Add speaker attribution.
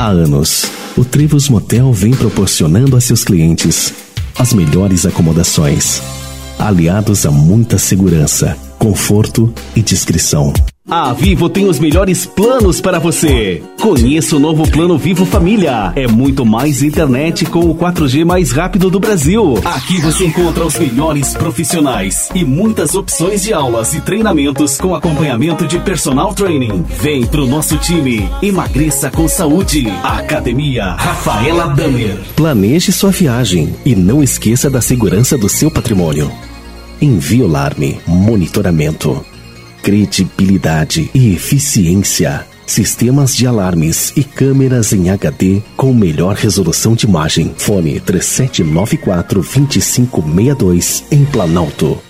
Speaker 1: Há anos, o Trivos Motel vem proporcionando a seus clientes as melhores acomodações, aliados a muita segurança, conforto e discrição.
Speaker 2: A Vivo tem os melhores planos para você. Conheça o novo plano Vivo Família. É muito mais internet com o 4G mais rápido do Brasil. Aqui você encontra os melhores profissionais e muitas opções de aulas e treinamentos com acompanhamento de personal training. Vem pro nosso time. Emagreça com saúde. Academia Rafaela Damer.
Speaker 1: Planeje sua viagem e não esqueça da segurança do seu patrimônio. Inviolar-me Monitoramento credibilidade e eficiência. Sistemas de alarmes e câmeras em HD com melhor resolução de imagem. Fone 3794 2562 em Planalto.